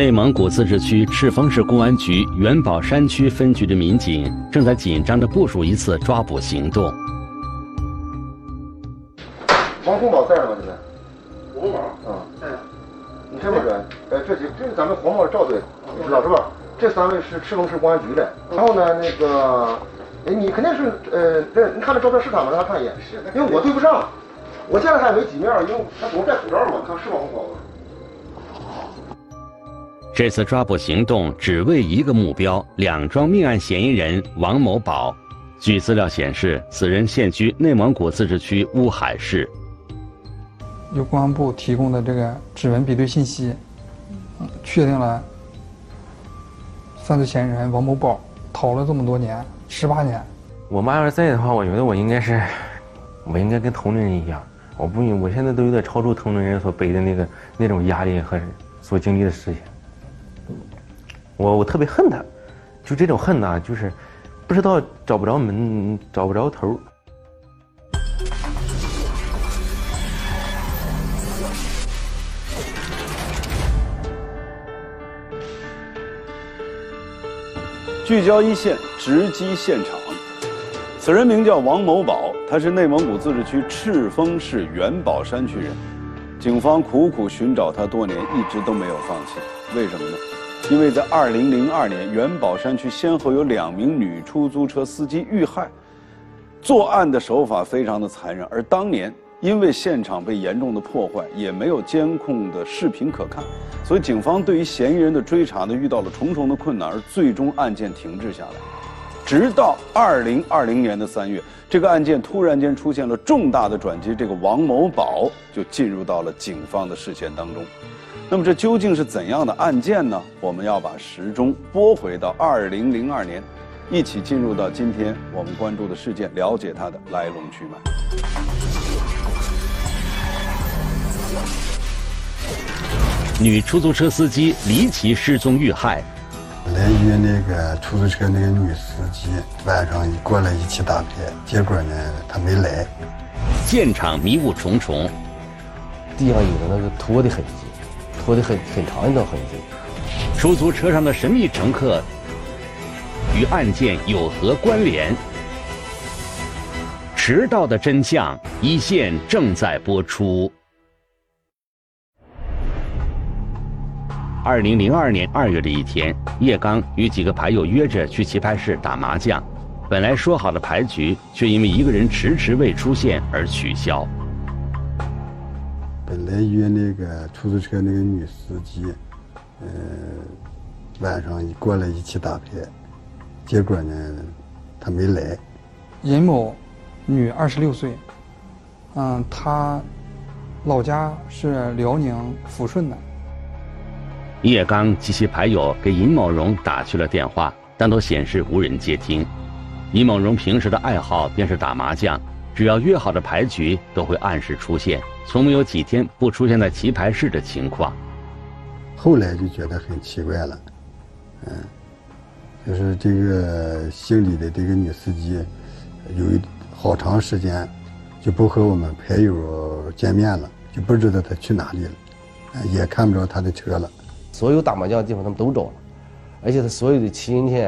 内蒙古自治区赤峰市公安局元宝山区分局的民警正在紧张地部署一次抓捕行动。王洪宝在吗？现在？红宝啊，你认不认？呃，这几这是咱们黄帽赵队，你知道是吧？这三位是赤峰市公安局的。然后呢，那个，哎，你肯定是呃，这你看这照片是他吗？让他看一眼。是因为我对不上，我见了他也没几面，因为他总戴口罩嘛，看是王洪宝吗？这次抓捕行动只为一个目标：两桩命案嫌疑人王某宝。据资料显示，此人现居内蒙古自治区乌海市。由公安部提供的这个指纹比对信息，嗯确定了犯罪嫌疑人王某宝逃了这么多年，十八年。我妈要是在的话，我觉得我应该是，我应该跟同龄人一样，我不，我现在都有点超出同龄人所背的那个那种压力和所经历的事情。我我特别恨他，就这种恨呐、就是不知道找不着门，找不着头。聚焦一线，直击现场。此人名叫王某宝，他是内蒙古自治区赤峰市元宝山区人。警方苦苦寻找他多年，一直都没有放弃。为什么呢？因为在2002年，元宝山区先后有两名女出租车司机遇害，作案的手法非常的残忍，而当年因为现场被严重的破坏，也没有监控的视频可看，所以警方对于嫌疑人的追查呢遇到了重重的困难，而最终案件停滞下来。直到2020年的三月，这个案件突然间出现了重大的转机，这个王某宝就进入到了警方的视线当中。那么这究竟是怎样的案件呢？我们要把时钟拨回到二零零二年，一起进入到今天我们关注的事件，了解它的来龙去脉。女出租车司机离奇失踪遇害，来约那个出租车那个女司机晚上过来一起打牌，结果呢她没来。现场迷雾重重。地上有的那个拖的痕迹，拖得很很长一段痕迹。出租车上的神秘乘客与案件有何关联？迟到的真相，一线正在播出。二零零二年二月的一天，叶刚与几个牌友约着去棋牌室打麻将，本来说好的牌局，却因为一个人迟迟未出现而取消。本来约那个出租车那个女司机，呃，晚上过来一起打牌，结果呢她没来。尹某，女，二十六岁，嗯，她老家是辽宁抚顺的。叶刚及其牌友给尹某荣打去了电话，但都显示无人接听。尹某荣平时的爱好便是打麻将，只要约好的牌局都会按时出现，从没有几天不出现在棋牌室的情况。后来就觉得很奇怪了，嗯，就是这个姓李的这个女司机，有一好长时间就不和我们牌友见面了，就不知道她去哪里了，呃也看不着她的车了。所有打麻将的地方他们都找了，而且他所有的亲戚，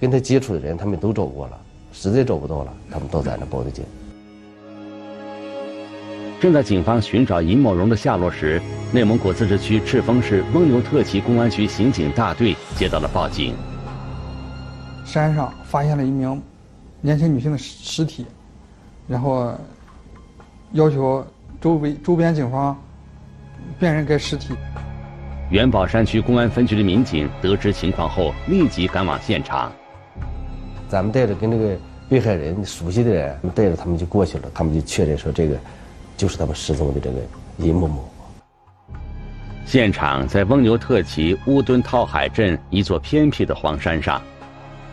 跟他接触的人他们都找过了，实在找不到了，他们都在那报的警。正在警方寻找尹某荣的下落时，内蒙古自治区赤峰市翁牛特旗公安局刑警大队接到了报警。山上发现了一名年轻女性的尸尸体，然后要求周围周边警方辨认该尸体。元宝山区公安分局的民警得知情况后，立即赶往现场。咱们带着跟这个被害人熟悉的人，带着他们就过去了，他们就确认说这个就是他们失踪的这个尹某某。现场在翁牛特旗乌墩套海镇一座偏僻的荒山上，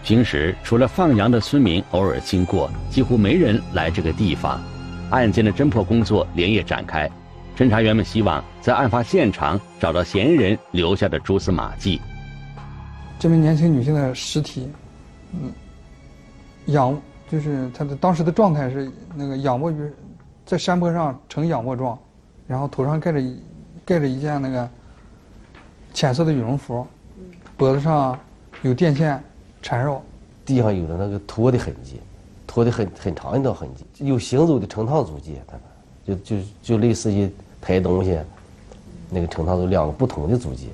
平时除了放羊的村民偶尔经过，几乎没人来这个地方。案件的侦破工作连夜展开，侦查员们希望在案发现场找到嫌疑人留下的蛛丝马迹。这名年轻女性的尸体，嗯，仰就是他的当时的状态是那个仰卧于在山坡上呈仰卧状，然后头上盖着一盖着一件那个浅色的羽绒服，脖子上有电线缠绕，地上有的那个拖的痕迹，拖的很很长一道痕迹，有行走的成趟足迹，他们就就就类似于抬东西，那个成趟有两个不同的足迹，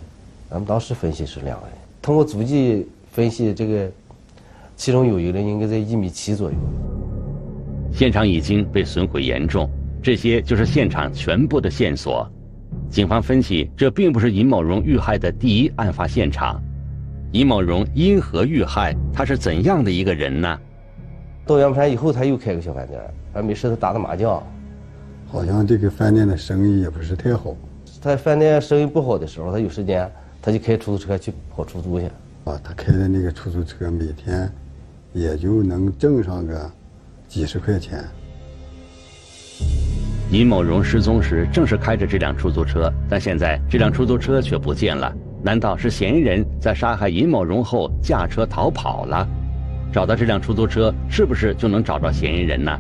咱们当时分析是两个人，通过足迹分析这个，其中有一个人应该在一米七左右。现场已经被损毁严重，这些就是现场全部的线索。警方分析，这并不是尹某荣遇害的第一案发现场。尹某荣因何遇害？他是怎样的一个人呢？到阳山以后，他又开个小饭店，还没事他打打麻将。好像这个饭店的生意也不是太好。他饭店生意不好的时候，他有时间，他就开出租车去跑出租去。啊，他开的那个出租车每天也就能挣上个。几十块钱。尹某荣失踪时正是开着这辆出租车，但现在这辆出租车却不见了。难道是嫌疑人在杀害尹某荣后驾车逃跑了？找到这辆出租车，是不是就能找到嫌疑人呢？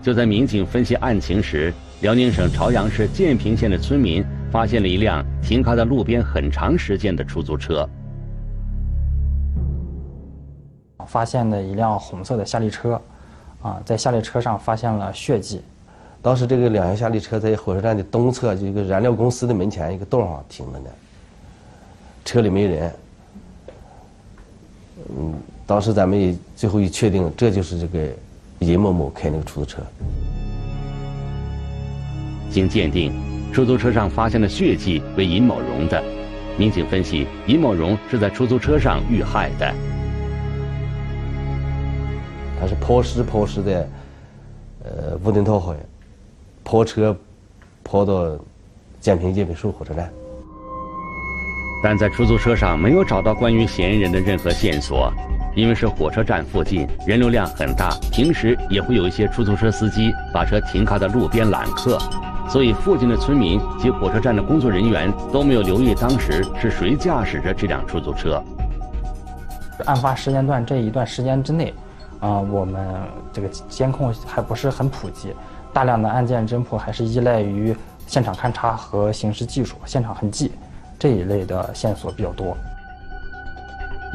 就在民警分析案情时，辽宁省朝阳市建平县的村民发现了一辆停靠在路边很长时间的出租车。发现的一辆红色的夏利车。啊，在夏利车上发现了血迹。当时这个两辆夏利车在火车站的东侧，就一个燃料公司的门前一个洞上停着呢。车里没人。嗯，当时咱们也最后一确定，这就是这个尹某某开那个出租车。经鉴定，出租车上发现的血迹为尹某荣的。民警分析，尹某荣是在出租车上遇害的。他是抛尸抛尸在，呃，乌墩套海，抛车，抛到建平建平树火车站。但在出租车上没有找到关于嫌疑人的任何线索，因为是火车站附近，人流量很大，平时也会有一些出租车司机把车停靠在路边揽客，所以附近的村民及火车站的工作人员都没有留意当时是谁驾驶着这辆出租车。案发时间段这一段时间之内。啊，我们这个监控还不是很普及，大量的案件侦破还是依赖于现场勘查和刑事技术、现场痕迹这一类的线索比较多。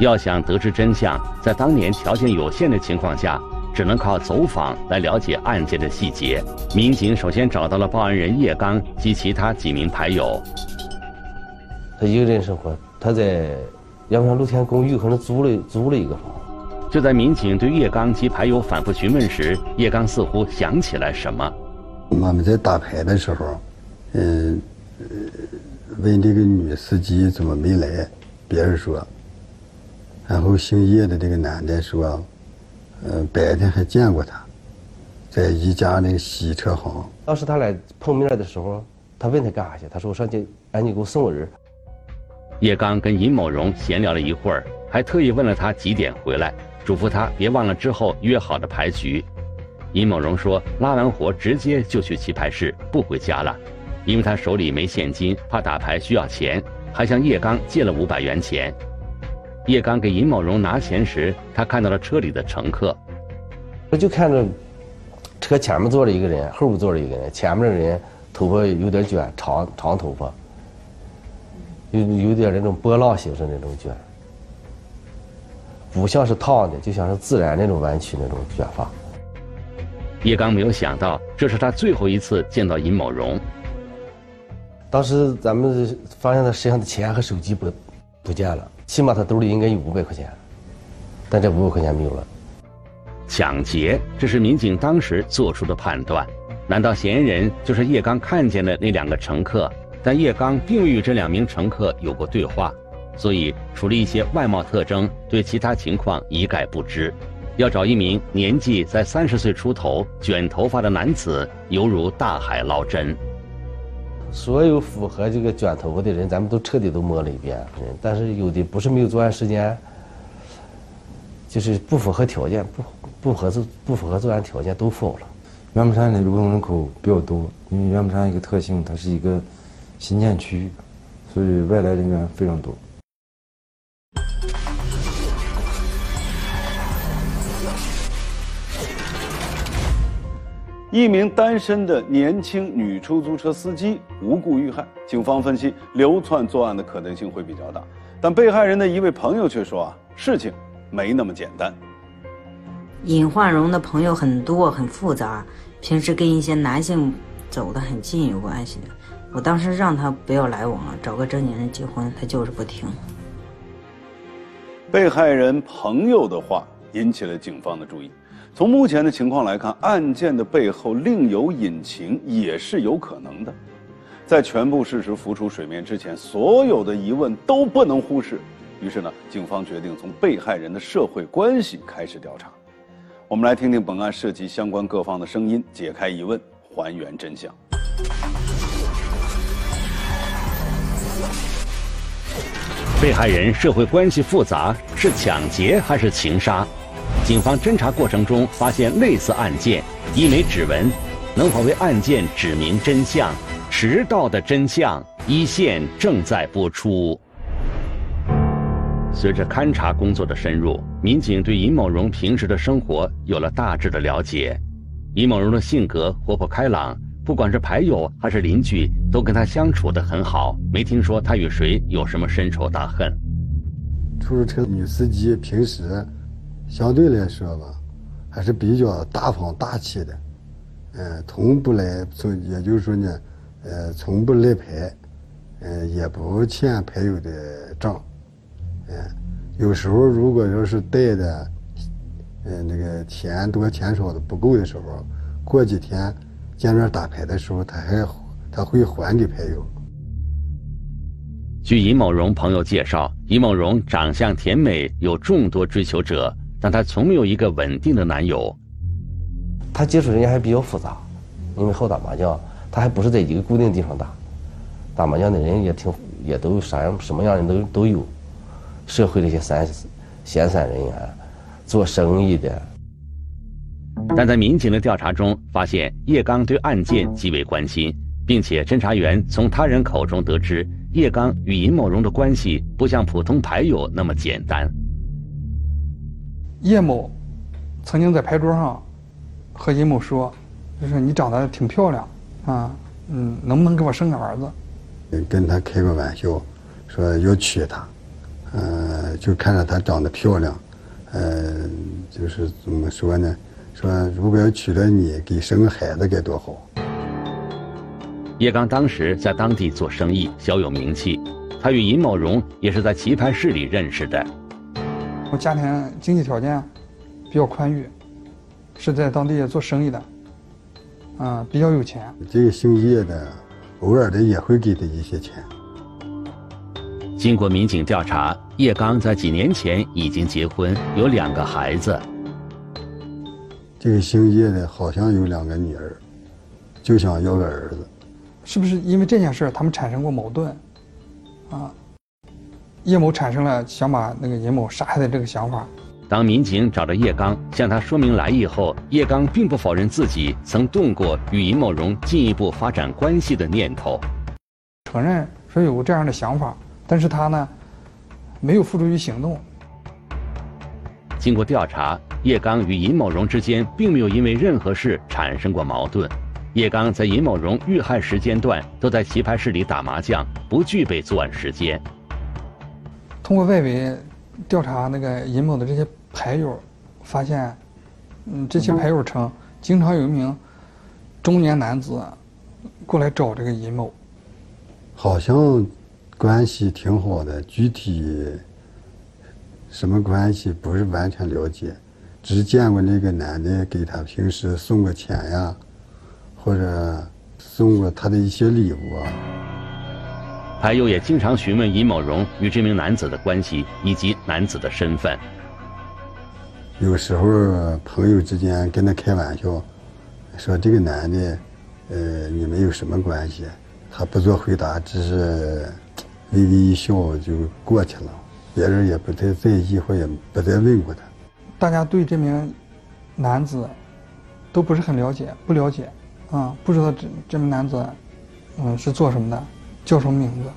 要想得知真相，在当年条件有限的情况下，只能靠走访来了解案件的细节。民警首先找到了报案人叶刚及其他几名牌友。他一个人生活，他在阳山露天公寓可能租了租了一个房。就在民警对叶刚及牌友反复询问时，叶刚似乎想起来什么。我们在打牌的时候，嗯，问这个女司机怎么没来，别人说。然后姓叶的这个男的说，嗯，白天还见过他，在一家那个洗车行。当时他俩碰面的时候，他问他干啥去？他说我上去，哎，你给我送个人。叶刚跟尹某荣闲聊了一会儿，还特意问了他几点回来。嘱咐他别忘了之后约好的牌局。尹某荣说：“拉完活直接就去棋牌室，不回家了，因为他手里没现金，怕打牌需要钱，还向叶刚借了五百元钱。”叶刚给尹某荣拿钱时，他看到了车里的乘客，我就看着车前面坐着一个人，后边坐着一个人，前面的人头发有点卷，长长头发，有有点那种波浪形式那种卷。不像是烫的，就像是自然那种弯曲那种卷发。叶刚没有想到，这是他最后一次见到尹某荣。当时咱们发现他身上的钱和手机不不见了，起码他兜里应该有五百块钱，但这五百块钱没有了。抢劫，这是民警当时做出的判断。难道嫌疑人就是叶刚看见的那两个乘客？但叶刚并未与这两名乘客有过对话。所以，除了一些外貌特征，对其他情况一概不知。要找一名年纪在三十岁出头、卷头发的男子，犹如大海捞针。所有符合这个卷头发的人，咱们都彻底都摸了一遍。但是有的不是没有作案时间，就是不符合条件，不不合作不符合作案条件都否了。元宝山的流动人口比较多，因为元宝山一个特性，它是一个新建区，所以外来人员非常多。一名单身的年轻女出租车司机无故遇害，警方分析流窜作案的可能性会比较大，但被害人的一位朋友却说啊，事情没那么简单。尹焕荣的朋友很多，很复杂，平时跟一些男性走得很近有关系。我当时让他不要来往了，找个正经人结婚，他就是不听。被害人朋友的话引起了警方的注意。从目前的情况来看，案件的背后另有隐情也是有可能的。在全部事实浮出水面之前，所有的疑问都不能忽视。于是呢，警方决定从被害人的社会关系开始调查。我们来听听本案涉及相关各方的声音，解开疑问，还原真相。被害人社会关系复杂，是抢劫还是情杀？警方侦查过程中发现类似案件，一枚指纹能否为案件指明真相？迟到的真相，一线正在播出。随着勘查工作的深入，民警对尹某荣平时的生活有了大致的了解。尹某荣的性格活泼开朗。不管是牌友还是邻居，都跟他相处得很好，没听说他与谁有什么深仇大恨。出租车女司机平时相对来说吧，还是比较大方大气的，嗯，从不来从，也就是说呢，呃，从不赖牌，嗯，也不欠牌友的账，嗯，有时候如果要是带的，嗯，那个钱多钱少的不够的时候，过几天。见面打牌的时候，他还他会还给牌友。据尹某荣朋友介绍，尹某荣长相甜美，有众多追求者，但她从没有一个稳定的男友。她接触人家还比较复杂，因为好打麻将，她还不是在一个固定地方打，打麻将的人也挺也都有啥样什么样的都都有，社会的一些散闲散人员，做生意的。但在民警的调查中，发现叶刚对案件极为关心，并且侦查员从他人口中得知，叶刚与尹某荣的关系不像普通牌友那么简单。叶某曾经在牌桌上和尹某说：“就是你长得挺漂亮，啊，嗯，能不能给我生个儿子？”跟他开个玩笑，说要娶她，呃，就看着她长得漂亮，呃，就是怎么说呢？说如果要娶了你，给生个孩子该多好。叶刚当时在当地做生意，小有名气。他与尹某荣也是在棋牌室里认识的。我家庭经济条件比较宽裕，是在当地做生意的，嗯，比较有钱。这个姓叶的，偶尔的也会给他一些钱。经过民警调查，叶刚在几年前已经结婚，有两个孩子。这个姓叶的好像有两个女儿，就想要个儿子，是不是因为这件事他们产生过矛盾？啊，叶某产生了想把那个尹某杀害的这个想法。当民警找到叶刚，向他说明来意后，叶刚并不否认自己曾动过与尹某荣进一步发展关系的念头，承认说有过这样的想法，但是他呢，没有付诸于行动。经过调查。叶刚与尹某荣之间并没有因为任何事产生过矛盾。叶刚在尹某荣遇害时间段都在棋牌室里打麻将，不具备作案时间。通过外围调查，那个尹某的这些牌友，发现，嗯，这些牌友称，经常有一名中年男子过来找这个尹某，好像关系挺好的，具体什么关系不是完全了解。只见过那个男的给他平时送过钱呀，或者送过他的一些礼物啊。牌友也经常询问尹某荣与这名男子的关系以及男子的身份。有时候朋友之间跟他开玩笑，说这个男的，呃，你们有什么关系？他不做回答，只是微微一笑就过去了，别人也不太在意，或也不再问过他。大家对这名男子都不是很了解，不了解，啊，不知道这这名男子，嗯，是做什么的，叫什么名字。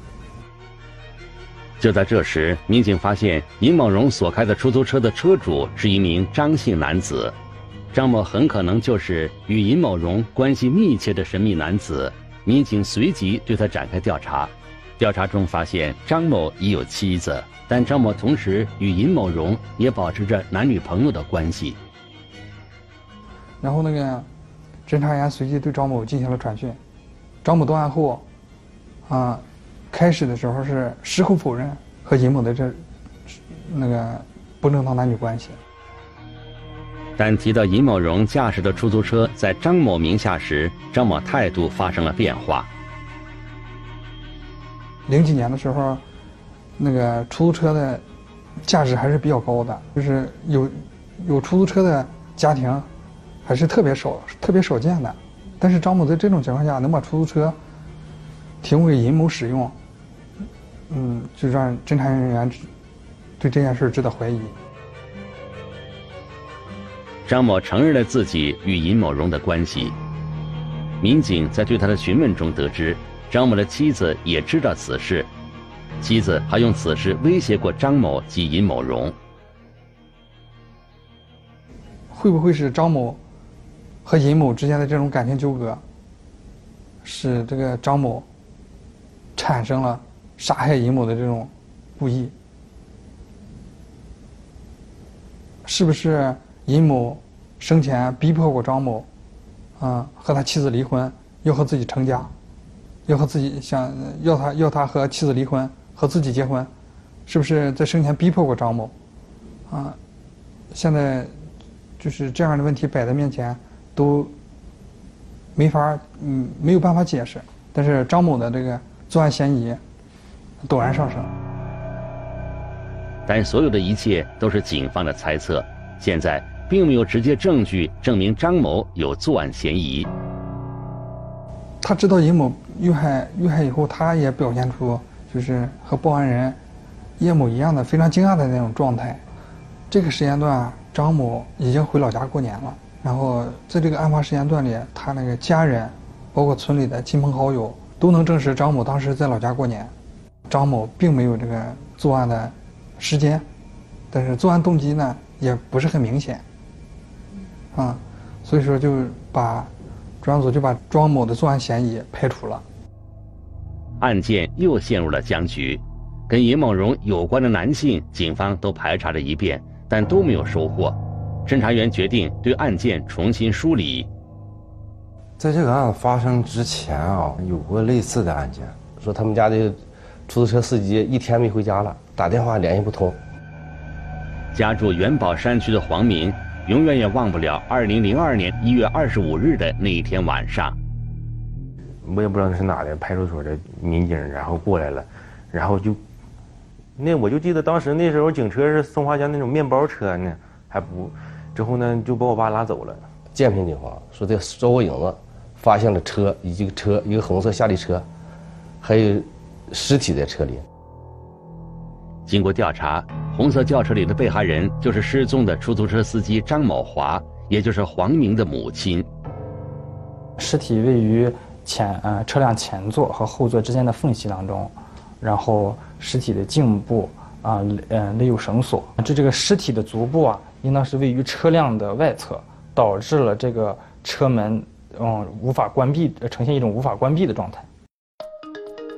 就在这时，民警发现尹某荣所开的出租车的车主是一名张姓男子。张某很可能就是与尹某荣关系密切的神秘男子。民警随即对他展开调查，调查中发现张某已有妻子，但张某同时与尹某荣也保持着男女朋友的关系。然后那个侦查员随即对张某进行了传讯，张某到案后，啊，开始的时候是矢口否认和尹某的这那个不正当男女关系。但提到尹某荣驾驶的出租车在张某名下时，张某态度发生了变化。零几年的时候，那个出租车的价值还是比较高的，就是有有出租车的家庭还是特别少、特别少见的。但是张某在这种情况下能把出租车提供给尹某使用，嗯，就让侦查人员对这件事值得怀疑。张某承认了自己与尹某荣的关系。民警在对他的询问中得知，张某的妻子也知道此事，妻子还用此事威胁过张某及尹某荣。会不会是张某和尹某之间的这种感情纠葛，使这个张某产生了杀害尹某的这种故意？是不是？尹某生前逼迫过张某，啊，和他妻子离婚，要和自己成家，要和自己想要他要他和妻子离婚，和自己结婚，是不是在生前逼迫过张某？啊，现在就是这样的问题摆在面前，都没法嗯没有办法解释。但是张某的这个作案嫌疑陡然上升。但所有的一切都是警方的猜测，现在。并没有直接证据证明张某有作案嫌疑。他知道尹某遇害遇害以后，他也表现出就是和报案人叶某一样的非常惊讶的那种状态。这个时间段，张某已经回老家过年了。然后在这个案发时间段里，他那个家人，包括村里的亲朋好友，都能证实张某当时在老家过年。张某并没有这个作案的时间，但是作案动机呢，也不是很明显。啊，所以说就把专案组就把庄某的作案嫌疑排除了。案件又陷入了僵局，跟尹某荣有关的男性，警方都排查了一遍，但都没有收获。侦查员决定对案件重新梳理。在这个案子发生之前啊，有过类似的案件，说他们家的出租车司机一天没回家了，打电话联系不通。家住元宝山区的黄明。永远也忘不了二零零二年一月二十五日的那一天晚上。我也不知道那是哪的派出所的民警，然后过来了，然后就，那我就记得当时那时候警车是松花江那种面包车呢，还不，之后呢就把我爸拉走了。建平警方说在周国影子发现了车以及车一个红色夏利车，还有尸体在车里。经过调查。红色轿车里的被害人就是失踪的出租车司机张某华，也就是黄明的母亲。尸体位于前呃车辆前座和后座之间的缝隙当中，然后尸体的颈部啊呃勒有绳索，这这个尸体的足部啊应当是位于车辆的外侧，导致了这个车门嗯无法关闭，呈现一种无法关闭的状态。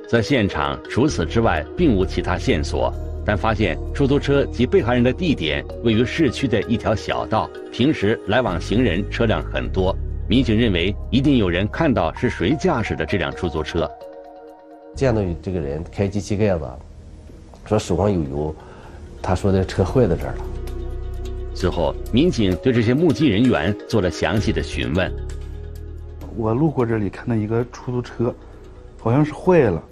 在现场除此之外并无其他线索。但发现出租车及被害人的地点位于市区的一条小道，平时来往行人车辆很多。民警认为，一定有人看到是谁驾驶的这辆出租车。见到这个人开机器盖子，说手上有油，他说的车坏在这儿了。随后，民警对这些目击人员做了详细的询问。我路过这里，看到一个出租车，好像是坏了。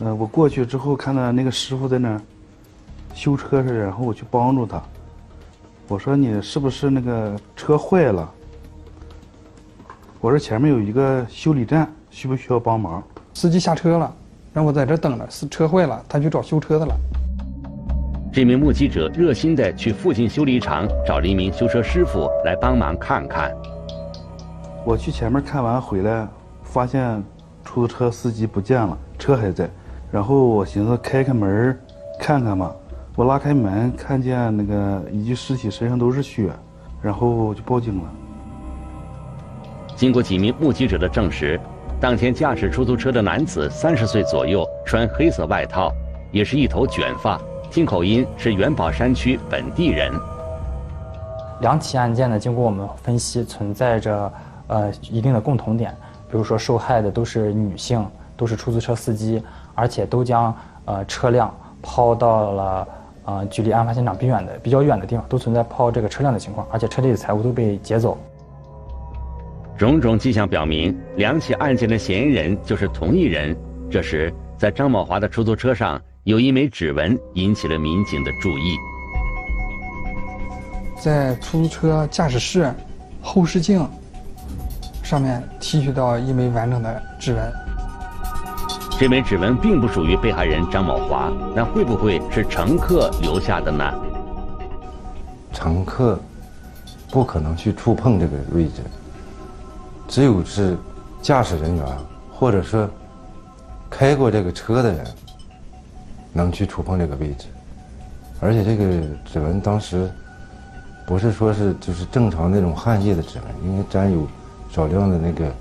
嗯，我过去之后看到那个师傅在那儿。修车似的，然后我去帮助他。我说：“你是不是那个车坏了？”我说：“前面有一个修理站，需不需要帮忙？”司机下车了，让我在这等着。是车坏了，他去找修车的了。这名目击者热心的去附近修理厂找了一名修车师傅来帮忙看看。我去前面看完回来，发现出租车司机不见了，车还在。然后我寻思开开门看看吧。我拉开门，看见那个一具尸体身上都是血，然后就报警了。经过几名目击者的证实，当天驾驶出租车的男子三十岁左右，穿黑色外套，也是一头卷发，听口音是元宝山区本地人。两起案件呢，经过我们分析，存在着呃一定的共同点，比如说受害的都是女性，都是出租车司机，而且都将呃车辆抛到了呃距离案发现场比远的比较远的地方，都存在抛这个车辆的情况，而且车里的财物都被劫走。种种迹象表明，两起案件的嫌疑人就是同一人。这时，在张某华的出租车上有一枚指纹引起了民警的注意。在出租车驾驶室后视镜上面提取到一枚完整的指纹。这枚指纹并不属于被害人张某华，那会不会是乘客留下的呢？乘客不可能去触碰这个位置，只有是驾驶人员或者说开过这个车的人能去触碰这个位置，而且这个指纹当时。不是说是就是正常那种汗液的指纹，因为沾有少量的那个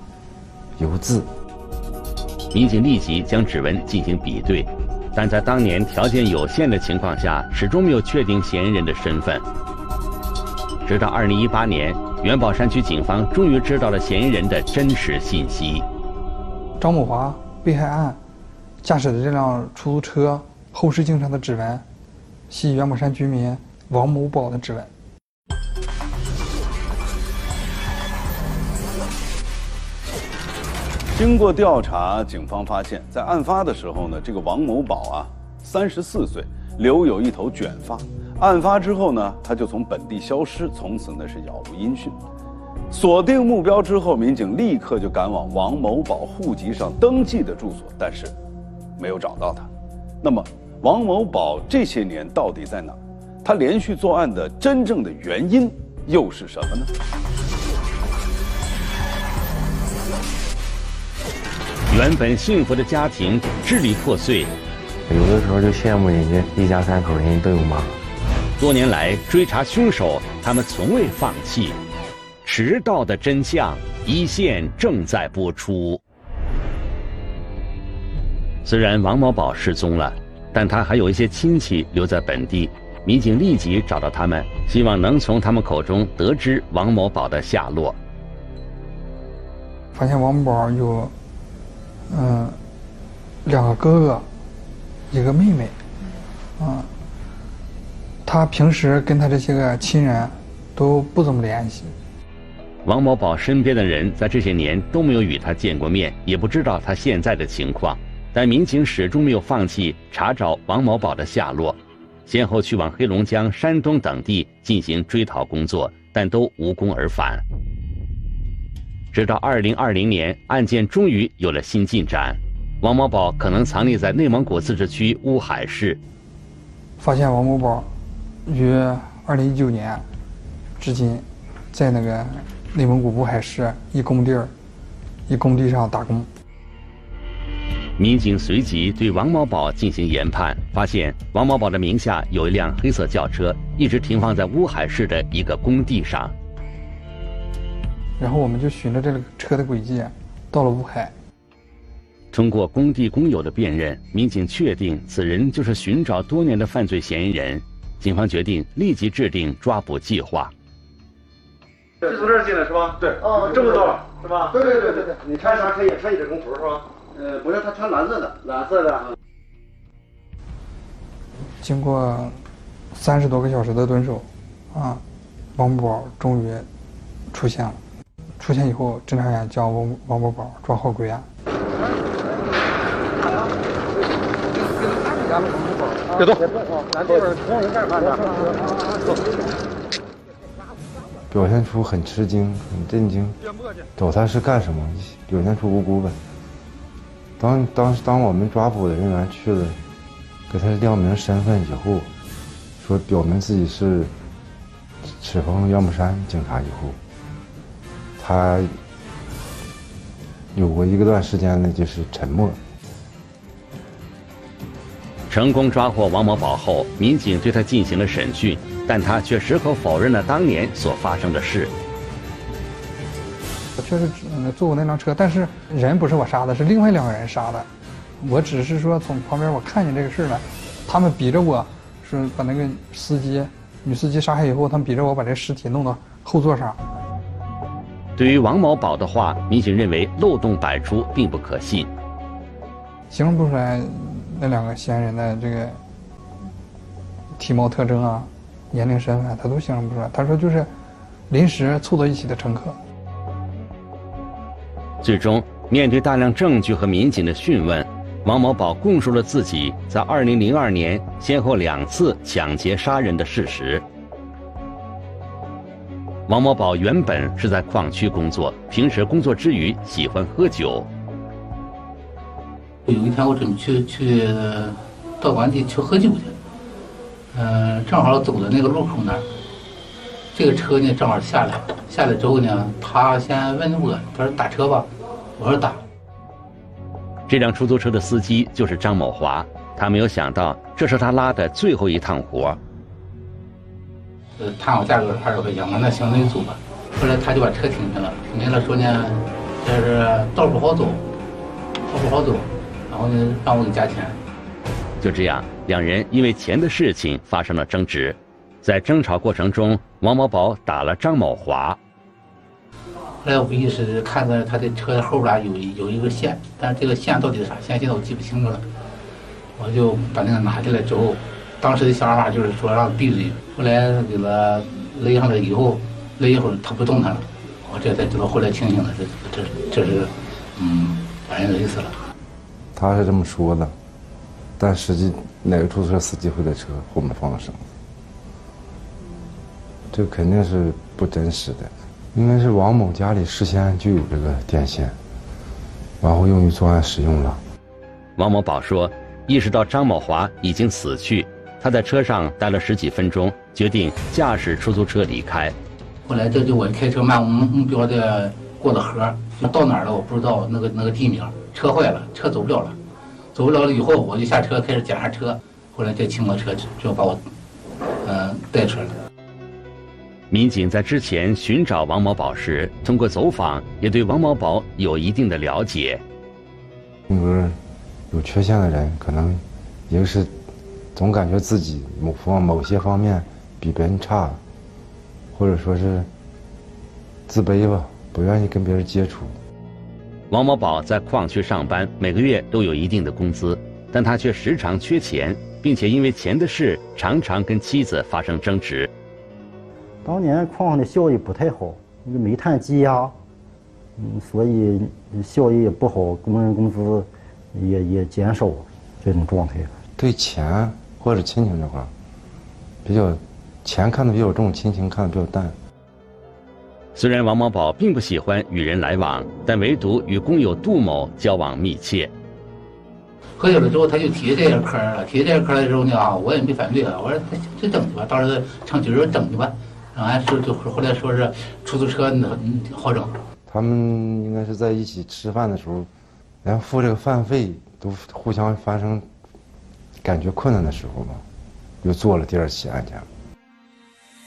油渍。民警立即将指纹进行比对，但在当年条件有限的情况下，始终没有确定嫌疑人的身份。直到二零一八年，元宝山区警方终于知道了嫌疑人的真实信息。张某华被害案驾驶的这辆出租车后视镜上的指纹，系元宝山居民王某宝的指纹。经过调查，警方发现，在案发的时候呢，这个王某宝啊，三十四岁，留有一头卷发。案发之后呢，他就从本地消失，从此呢是杳无音讯。锁定目标之后，民警立刻就赶往王某宝户籍上登记的住所，但是没有找到他。那么，王某宝这些年到底在哪？他连续作案的真正的原因又是什么呢？原本幸福的家庭支离破碎，有的时候就羡慕人家一家三口人都有妈。多年来追查凶手，他们从未放弃。迟到的真相，一线正在播出。虽然王某宝失踪了，但他还有一些亲戚留在本地。民警立即找到他们，希望能从他们口中得知王某宝的下落。发现王某宝有。嗯，两个哥哥，一个妹妹，啊，他平时跟他这些个亲人都不怎么联系。王某宝身边的人在这些年都没有与他见过面，也不知道他现在的情况。但民警始终没有放弃查找王某宝的下落，先后去往黑龙江、山东等地进行追逃工作，但都无功而返。直到二零二零年，案件终于有了新进展。王某宝可能藏匿在内蒙古自治区乌海市。发现王某宝于二零一九年至今在那个内蒙古乌海市一工地儿一工地上打工。民警随即对王某宝进行研判，发现王某宝的名下有一辆黑色轿车，一直停放在乌海市的一个工地上。然后我们就循着这个车的轨迹，到了乌海。通过工地工友的辨认，民警确定此人就是寻找多年的犯罪嫌疑人。警方决定立即制定抓捕计划。是从这儿进来是吧？对，哦，这么多是吧？对对对对对。你穿啥车也穿一这种图是吧？呃，不是，他穿蓝色的，蓝色的。经过三十多个小时的蹲守，啊，王某宝终于出现了。出现以后，侦查员将王王某宝抓获归案。别动！表现出很吃惊、很震惊，找他是干什么？表现出无辜呗。当当当我们抓捕的人员去了，给他亮明身份以后，说表明自己是赤峰元宝山警察以后。他有过一个段时间呢，就是沉默。成功抓获王某宝后，民警对他进行了审讯，但他却矢口否认了当年所发生的事。我确实坐过那辆车，但是人不是我杀的，是另外两个人杀的。我只是说从旁边我看见这个事了，他们逼着我说把那个司机女司机杀害以后，他们逼着我把这尸体弄到后座上。对于王某宝的话，民警认为漏洞百出，并不可信，形容不出来那两个嫌疑人的这个体貌特征啊、年龄、身份，他都形容不出来。他说就是临时凑到一起的乘客。最终，面对大量证据和民警的讯问，王某宝供述了自己在2002年先后两次抢劫杀人的事实。王某宝原本是在矿区工作，平时工作之余喜欢喝酒。有一天我准备去去道观地去喝酒去，嗯，正好走到那个路口那儿，这个车呢正好下来，下来之后呢，他先问我，他说打车吧，我说打。这辆出租车的司机就是张某华，他没有想到这是他拉的最后一趟活。呃，谈好价格二十块钱嘛，那行，那就走吧。后来他就把车停下了，停下了说呢，这是道不好走，道不好走，然后呢让我给加钱。就这样，两人因为钱的事情发生了争执，在争吵过程中，王某宝打了张某华。后来我回去是看到他的车后边有有一个线，但是这个线到底是啥线，现在我记不清楚了。我就把那个拿下来之后。当时的想法就是说让闭嘴，后来给他勒上了以后，勒一会儿他不动弹了，我这才知道后来清醒了，这这这是，嗯，把人勒死了。他是这么说的，但实际哪个出租车司机会在车后面放绳子？这肯定是不真实的，应该是王某家里事先就有这个电线，然后用于作案使用了。王某宝说，意识到张某华已经死去。他在车上待了十几分钟，决定驾驶出租车离开。后来这就我开车漫无目标的过了河，到哪儿了我不知道那个那个地名。车坏了，车走不了了，走不了了以后我就下车开始检查车。后来再骑摩托车就把我，嗯，带出来了。民警在之前寻找王某宝时，通过走访也对王某宝有一定的了解。性格有缺陷的人，可能一个是。总感觉自己某方某些方面比别人差，或者说是自卑吧，不愿意跟别人接触。王某宝在矿区上班，每个月都有一定的工资，但他却时常缺钱，并且因为钱的事常常跟妻子发生争执。当年矿上的效益不太好，那个煤炭积压，嗯，所以效益也不好，工人工资也也减少，这种状态。对钱。或者亲情这块比较钱看得比较重，亲情看得比较淡。虽然王某宝并不喜欢与人来往，但唯独与工友杜某交往密切。喝酒了之后，他就提这个嗑了。提这个嗑的时候呢，我也没反对啊，我说就整去吧，到时候唱酒就整去吧。然后说就后来说是出租车那好整。他们应该是在一起吃饭的时候，连付这个饭费都互相发生。感觉困难的时候吧，又做了第二起案件。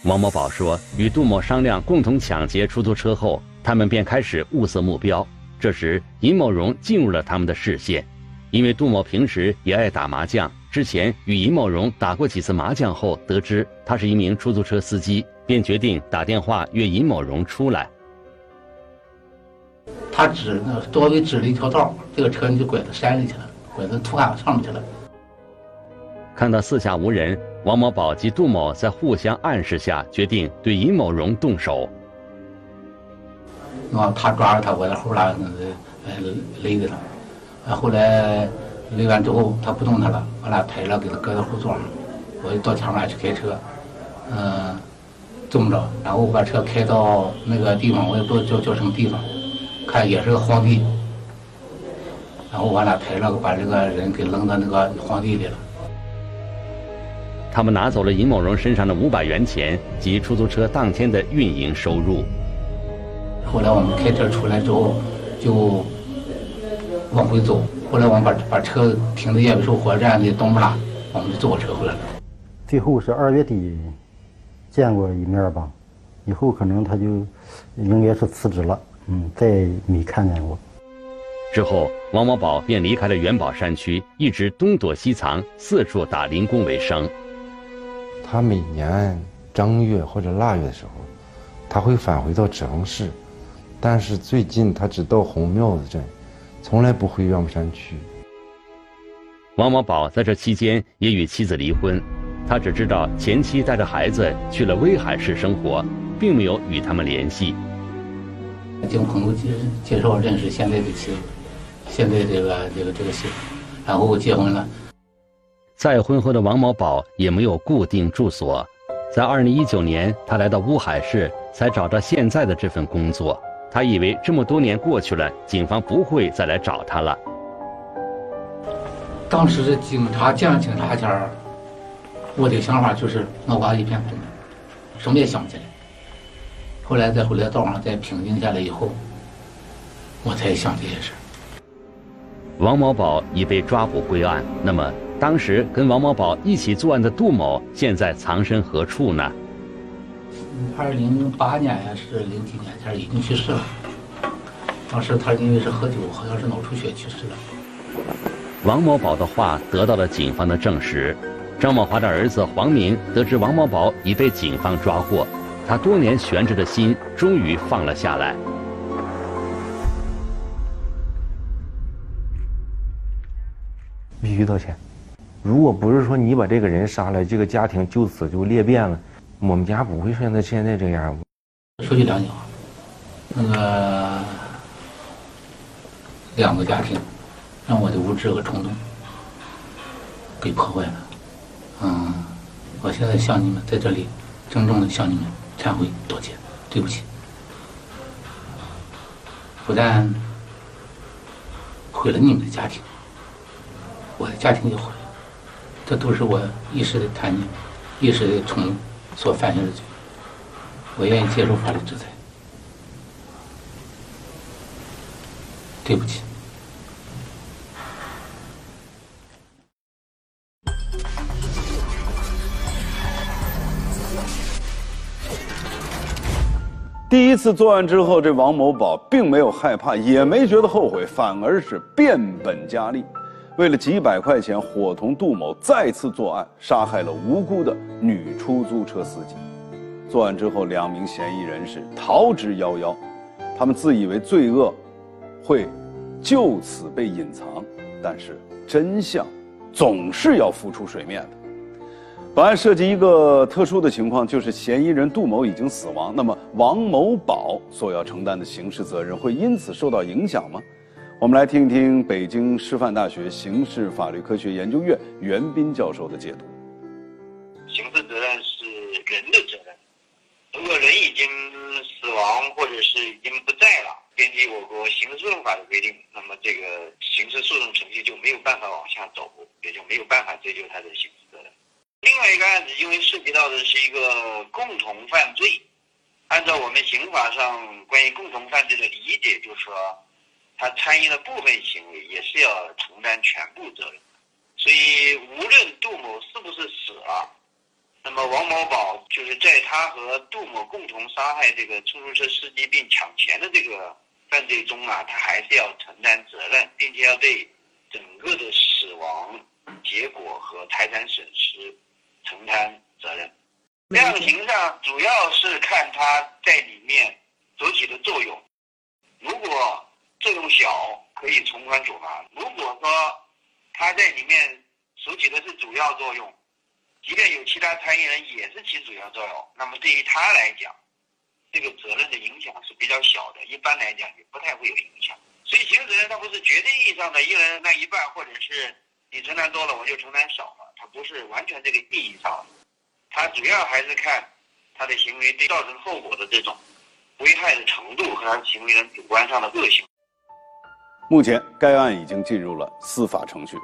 王某宝说，与杜某商量共同抢劫出租车后，他们便开始物色目标。这时，尹某荣进入了他们的视线，因为杜某平时也爱打麻将，之前与尹某荣打过几次麻将后，得知他是一名出租车司机，便决定打电话约尹某荣出来。他指那多给指了一条道，这个车你就拐到山里去了，拐到土坎上面去了。看到四下无人，王某宝及杜某在互相暗示下，决定对尹某荣动手。啊，他抓着他，我在后边呃勒着他。啊，后来勒完之后，他不动弹了，我俩抬了，给他搁在后座上。我就到前面去开车，嗯，这么着，然后我把车开到那个地方，我也不知道叫叫什么地方，看也是个荒地。然后我俩抬了，把这个人给扔到那个荒地里了。他们拿走了尹某荣身上的五百元钱及出租车当天的运营收入。后来我们开车出来之后，就往回走。后来我们把把车停在叶北寿火车站的东木拉，我们就坐火车回来了。最后是二月底见过一面吧，以后可能他就应该是辞职了。嗯，再没看见过。之后，王某宝便离开了元宝山区，一直东躲西藏，四处打零工为生。他每年正月或者腊月的时候，他会返回到赤峰市，但是最近他只到红庙子镇，从来不回岳母山区。王某宝在这期间也与妻子离婚，他只知道前妻带着孩子去了威海市生活，并没有与他们联系。经朋友介介绍认识现在的妻子，现在这个这个这个媳妇，然后结婚了。再婚后的王某宝也没有固定住所，在二零一九年，他来到乌海市，才找到现在的这份工作。他以为这么多年过去了，警方不会再来找他了。当时警察见了警察前儿，我的想法就是脑瓜一片空白，什么也想不起来。后来再回来道上再平静下来以后，我才想这些事王某宝已被抓捕归案，那么当时跟王某宝一起作案的杜某现在藏身何处呢？二零零八年还是零几年前已经去世了。当时他因为是喝酒，好像是脑出血去世了。王某宝的话得到了警方的证实。张某华的儿子黄明得知王某宝已被警方抓获。他多年悬着的心终于放了下来。必须道歉。如果不是说你把这个人杀了，这个家庭就此就裂变了，我们家不会现在现在这样。说句良心话，那个两个家庭让我的无知和冲动给破坏了。嗯，我现在向你们在这里郑重的向你们。忏悔道歉，对不起。不但毁了你们的家庭，我的家庭也毁了。这都是我一时的贪念、一时的冲动所犯下的罪。我愿意接受法律制裁。对不起。第一次作案之后，这王某宝并没有害怕，也没觉得后悔，反而是变本加厉，为了几百块钱，伙同杜某再次作案，杀害了无辜的女出租车司机。作案之后，两名嫌疑人是逃之夭夭，他们自以为罪恶会就此被隐藏，但是真相总是要浮出水面的。本案涉及一个特殊的情况，就是嫌疑人杜某已经死亡。那么，王某宝所要承担的刑事责任会因此受到影响吗？我们来听一听北京师范大学刑事法律科学研究院袁斌教授的解读。刑事责任是人的责任，如果人已经死亡或者是已经不在了，根据我国刑事诉讼法的规定，那么这个刑事诉讼程序就没有办法往下走，也就没有办法追究他的刑事责任。另外一个案子，因为涉及到的是一个共同犯罪，按照我们刑法上关于共同犯罪的理解，就是说，他参与了部分行为，也是要承担全部责任。所以，无论杜某是不是死了，那么王某宝就是在他和杜某共同杀害这个出租车司机并抢钱的这个犯罪中啊，他还是要承担责任，并且要对整个的死亡结果和财产损失。承担责任，量刑上主要是看他在里面所起的作用。如果这种小，可以从宽处罚；如果说他在里面所起的是主要作用，即便有其他参与人也是起主要作用，那么对于他来讲，这个责任的影响是比较小的，一般来讲也不太会有影响。所以刑事责任它不是绝对意义上的一人那一半，或者是你承担多了我就承担少了。它不是完全这个意义上的，它主要还是看他的行为对造成后果的这种危害的程度和他行为人主观上的恶性。目前，该案已经进入了司法程序。